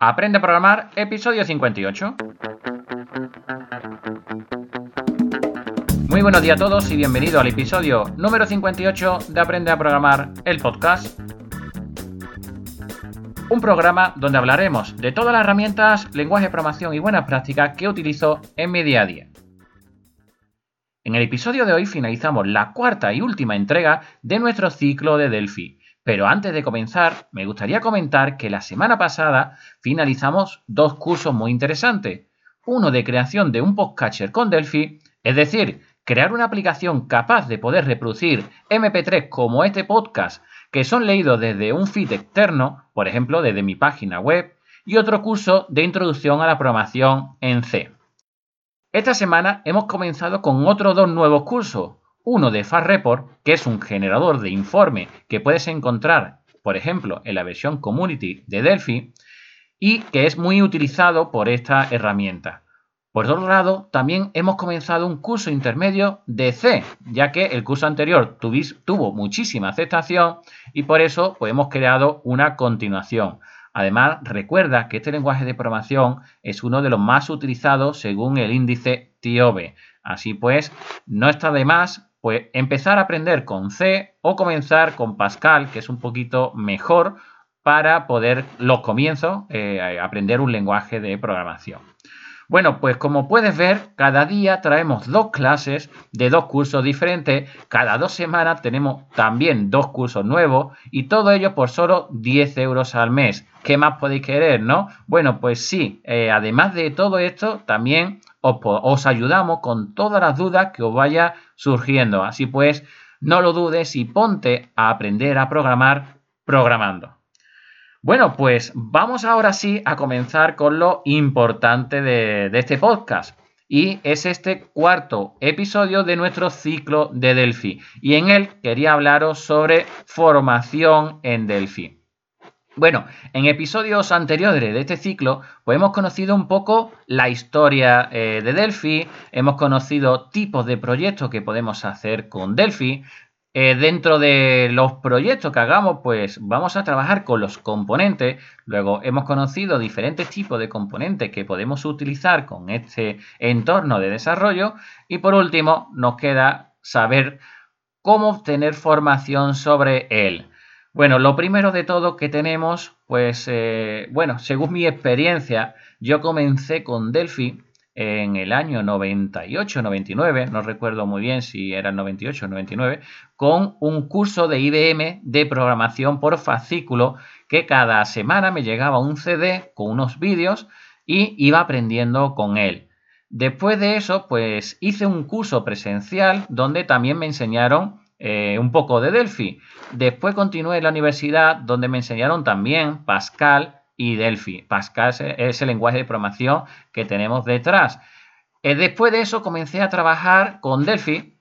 Aprende a programar, episodio 58. Muy buenos días a todos y bienvenido al episodio número 58 de Aprende a programar, el podcast. Un programa donde hablaremos de todas las herramientas, lenguaje de programación y buenas prácticas que utilizo en mi día a día. En el episodio de hoy finalizamos la cuarta y última entrega de nuestro ciclo de Delphi. Pero antes de comenzar, me gustaría comentar que la semana pasada finalizamos dos cursos muy interesantes. Uno de creación de un podcatcher con Delphi, es decir, crear una aplicación capaz de poder reproducir MP3 como este podcast, que son leídos desde un feed externo, por ejemplo, desde mi página web, y otro curso de introducción a la programación en C. Esta semana hemos comenzado con otros dos nuevos cursos. Uno de Fast Report, que es un generador de informe que puedes encontrar, por ejemplo, en la versión Community de Delphi, y que es muy utilizado por esta herramienta. Por otro lado, también hemos comenzado un curso intermedio de C, ya que el curso anterior tuvo muchísima aceptación y por eso pues, hemos creado una continuación. Además, recuerda que este lenguaje de programación es uno de los más utilizados según el índice TIOBE. Así pues, no está de más pues, empezar a aprender con C o comenzar con Pascal, que es un poquito mejor para poder los comienzos eh, aprender un lenguaje de programación. Bueno, pues como puedes ver, cada día traemos dos clases de dos cursos diferentes. Cada dos semanas tenemos también dos cursos nuevos y todo ello por solo 10 euros al mes. ¿Qué más podéis querer, no? Bueno, pues sí, eh, además de todo esto, también os, os ayudamos con todas las dudas que os vaya surgiendo. Así pues, no lo dudes y ponte a aprender a programar programando. Bueno, pues vamos ahora sí a comenzar con lo importante de, este podcast. Y es este cuarto episodio de nuestro ciclo de Delphi. Y en él quería hablaros sobre formación en Delphi. Bueno, en episodios anteriores de este ciclo, pues hemos conocido un poco la historia eh, de Delphi, hemos conocido tipos de proyectos que podemos hacer con Delphi, eh, dentro de los proyectos que hagamos, pues vamos a trabajar con los componentes. Luego hemos conocido diferentes tipos de componentes que podemos utilizar con este entorno de desarrollo. Y por último, nos queda saber cómo obtener formación sobre él. Bueno, lo primero de todo que tenemos, pues, eh, bueno, según mi experiencia, yo comencé con Delphi en el año 98-99, no recuerdo muy bien si era el 98 o 99, con un curso de IBM de programación por fascículo que cada semana me llegaba un CD con unos vídeos y iba aprendiendo con él. Después de eso, pues hice un curso presencial donde también me enseñaron eh, un poco de Delphi. Después continué en la universidad donde me enseñaron también Pascal y Delphi. Pascal es el lenguaje de programación que tenemos detrás. Eh, después de eso comencé a trabajar con Delphi,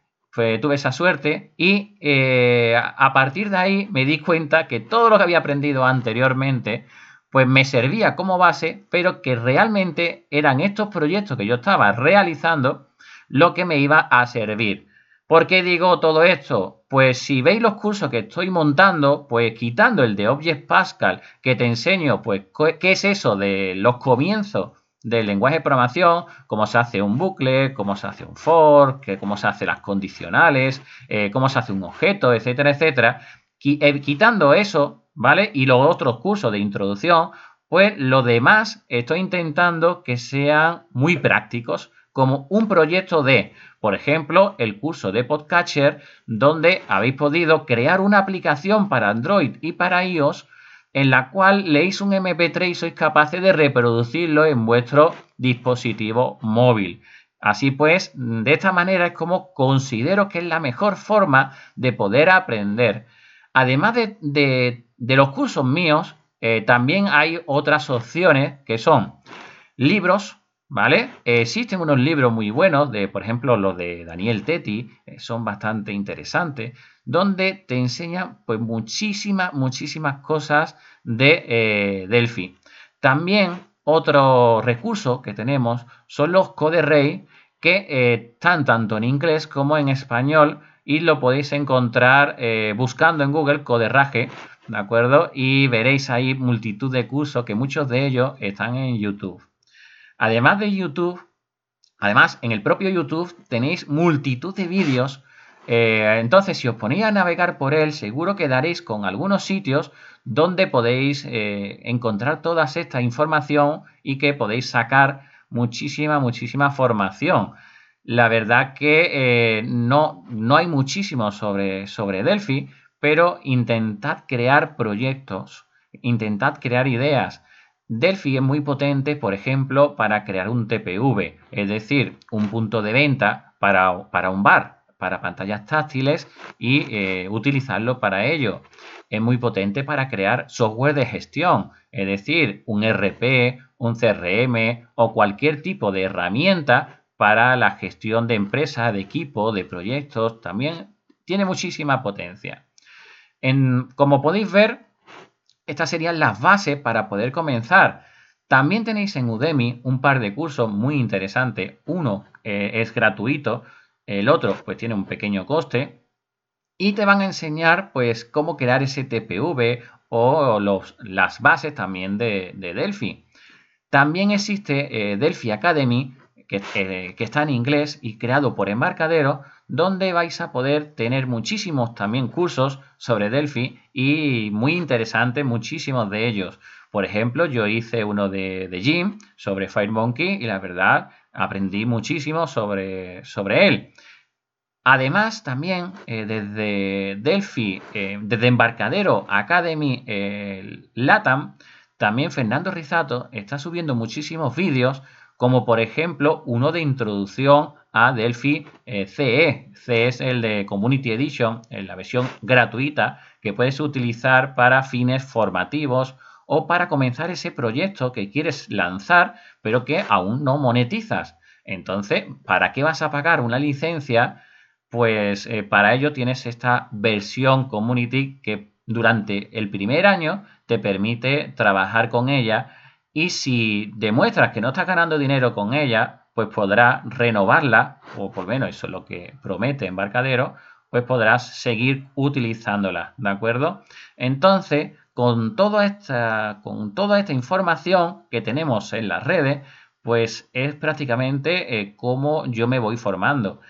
tuve esa suerte y eh, a partir de ahí me di cuenta que todo lo que había aprendido anteriormente pues me servía como base, pero que realmente eran estos proyectos que yo estaba realizando lo que me iba a servir. ¿Por qué digo todo esto? Pues si veis los cursos que estoy montando, pues quitando el de Object Pascal, que te enseño, pues, qué es eso de los comienzos del lenguaje de programación, cómo se hace un bucle, cómo se hace un for, cómo se hacen las condicionales, eh, cómo se hace un objeto, etcétera, etcétera. Eh, quitando eso, ¿vale? Y los otros cursos de introducción, pues lo demás estoy intentando que sean muy prácticos, como un proyecto de por ejemplo, el curso de Podcatcher, donde habéis podido crear una aplicación para Android y para iOS en la cual leéis un MP3 y sois capaces de reproducirlo en vuestro dispositivo móvil. Así pues, de esta manera es como considero que es la mejor forma de poder aprender. Además de, los cursos míos, eh, también hay otras opciones que son libros, ¿Vale? existen unos libros muy buenos, de, por ejemplo, los de Daniel Tetti, eh, son bastante interesantes, donde te enseñan pues, muchísimas, muchísimas cosas de eh, Delphi. También otro recurso que tenemos son los CodeRay, que eh, están tanto en inglés como en español y lo podéis encontrar buscando en Google Coderraje ¿de acuerdo? Y veréis ahí multitud de cursos que muchos de ellos están en YouTube. Además de YouTube, además en el propio YouTube tenéis multitud de vídeos. Eh, entonces, si os ponéis a navegar por él, seguro que daréis con algunos sitios donde podéis eh, encontrar toda esta información y que podéis sacar muchísima, muchísima formación. La verdad que eh, no, no hay muchísimo sobre, sobre Delphi, pero intentad crear proyectos, intentad crear ideas. Delphi es muy potente, por ejemplo, para crear un TPV, es decir, un punto de venta para, para un bar, para pantallas táctiles y eh, utilizarlo para ello. Es muy potente para crear software de gestión, es decir, un RP, un CRM o cualquier tipo de herramienta para la gestión de empresas, de equipo, de proyectos, también tiene muchísima potencia. como podéis ver, estas serían las bases para poder comenzar. También tenéis en Udemy un par de cursos muy interesantes. Uno eh, es gratuito, el otro pues tiene un pequeño coste y te van a enseñar pues cómo crear ese TPV o las bases también de, Delphi. También existe eh, Delphi Academy que, está en inglés y creado por Embarcadero, donde vais a poder tener muchísimos también cursos sobre Delphi y muy interesantes, muchísimos de ellos. Por ejemplo, yo hice uno de, Jim sobre FireMonkey y la verdad aprendí muchísimo sobre, sobre él. Además, también eh, desde Delphi, eh, desde Embarcadero Academy LATAM, también Fernando Rizato está subiendo muchísimos vídeos como por ejemplo uno de introducción a Delphi CE. CE es el de Community Edition, en la versión gratuita que puedes utilizar para fines formativos o para comenzar ese proyecto que quieres lanzar pero que aún no monetizas. Entonces, ¿para qué vas a pagar una licencia? Pues eh, para ello tienes esta versión Community que durante el primer año te permite trabajar con ella y si demuestras que no estás ganando dinero con ella, pues podrás renovarla, o por lo menos eso es lo que promete Embarcadero, pues podrás seguir utilizándola, ¿de acuerdo? Entonces, con toda esta, con toda esta información que tenemos en las redes, pues es prácticamente eh, cómo yo me voy formando.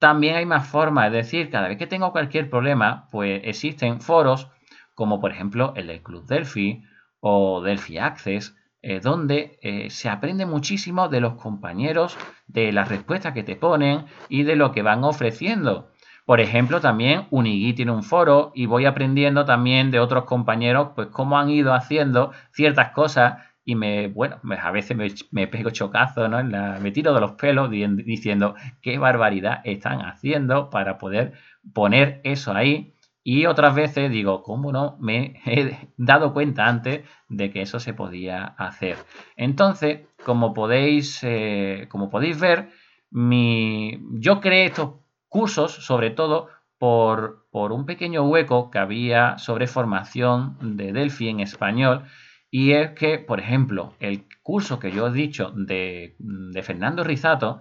También hay más formas, es decir, cada vez que tengo cualquier problema, pues existen foros como por ejemplo el del Club Delphi o Delphi Access, eh, donde eh, se aprende muchísimo de los compañeros, de las respuestas que te ponen y de lo que van ofreciendo. Por ejemplo, también Unigui tiene un foro y voy aprendiendo también de otros compañeros, pues cómo han ido haciendo ciertas cosas y me, bueno, a veces me, pego chocazo, ¿no? me tiro de los pelos diciendo qué barbaridad están haciendo para poder poner eso ahí y otras veces digo, ¿cómo no? Me he dado cuenta antes de que eso se podía hacer. Entonces, como podéis, eh, como podéis ver, mi, yo creé estos cursos sobre todo por, por, un pequeño hueco que había sobre formación de Delphi en español. Y es que, por ejemplo, el curso que yo he dicho de, de Fernando Rizato,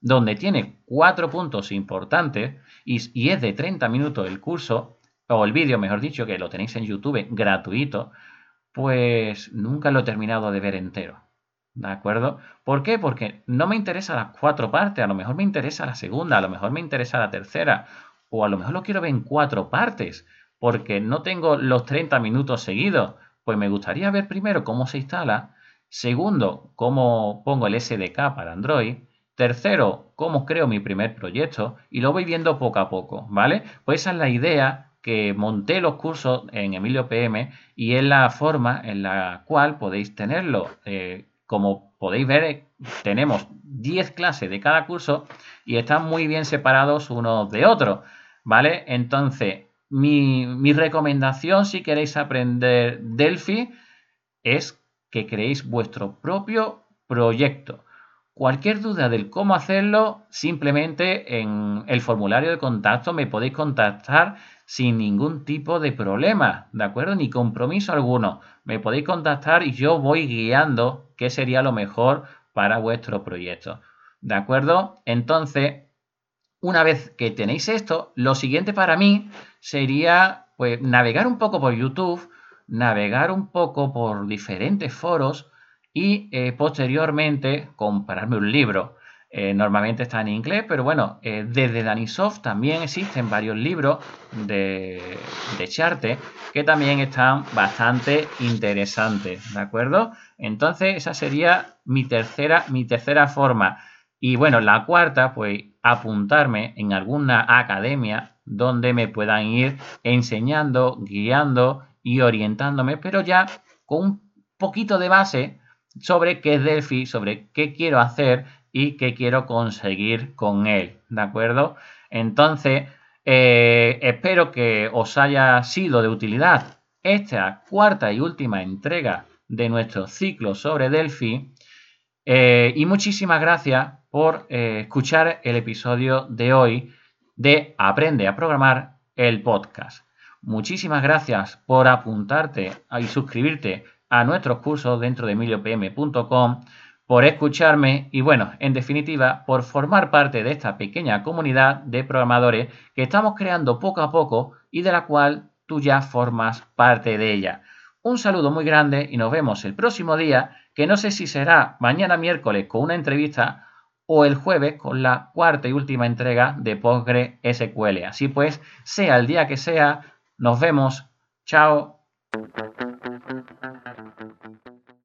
donde tiene cuatro puntos importantes y, y es de 30 minutos el curso, o el vídeo, mejor dicho, que lo tenéis en YouTube gratuito, pues nunca lo he terminado de ver entero. ¿De acuerdo? ¿Por qué? Porque no me interesa las cuatro partes, a lo mejor me interesa la segunda, a lo mejor me interesa la tercera, o a lo mejor lo quiero ver en cuatro partes, porque no tengo los 30 minutos seguidos. Pues me gustaría ver primero cómo se instala, segundo, cómo pongo el SDK para Android, tercero, cómo creo mi primer proyecto, y lo voy viendo poco a poco, ¿vale? Pues esa es la idea que monté los cursos en Emilio PM y es la forma en la cual podéis tenerlo. Eh, como podéis ver, tenemos 10 clases de cada curso y están muy bien separados unos de otros, ¿vale? Entonces, mi, mi recomendación si queréis aprender Delphi es que creéis vuestro propio proyecto. Cualquier duda del cómo hacerlo, simplemente en el formulario de contacto me podéis contactar sin ningún tipo de problema, ¿de acuerdo? Ni compromiso alguno. Me podéis contactar y yo voy guiando qué sería lo mejor para vuestro proyecto, ¿de acuerdo? Entonces, una vez que tenéis esto, lo siguiente para mí sería pues navegar un poco por YouTube, navegar un poco por diferentes foros y eh, posteriormente comprarme un libro. Eh, normalmente está en inglés, pero bueno, eh, desde Danisoft también existen varios libros de, de Charte que también están bastante interesantes, ¿de acuerdo? Entonces, esa sería mi tercera, mi tercera forma. Y bueno, la cuarta, pues apuntarme en alguna academia donde me puedan ir enseñando, guiando y orientándome, pero ya con un poquito de base sobre qué es Delphi, sobre qué quiero hacer y qué quiero conseguir con él, ¿de acuerdo? Entonces, eh, espero que os haya sido de utilidad esta cuarta y última entrega de nuestro ciclo sobre Delphi. Eh, y muchísimas gracias por eh, escuchar el episodio de hoy de Aprende a Programar el podcast. Muchísimas gracias por apuntarte y suscribirte a nuestros cursos dentro de emiliopm.com por escucharme y bueno, en definitiva, por formar parte de esta pequeña comunidad de programadores que estamos creando poco a poco y de la cual tú ya formas parte de ella. Un saludo muy grande y nos vemos el próximo día, que no sé si será mañana miércoles con una entrevista o el jueves con la cuarta y última entrega de Postgre SQL. Así pues, sea el día que sea, nos vemos. Chao.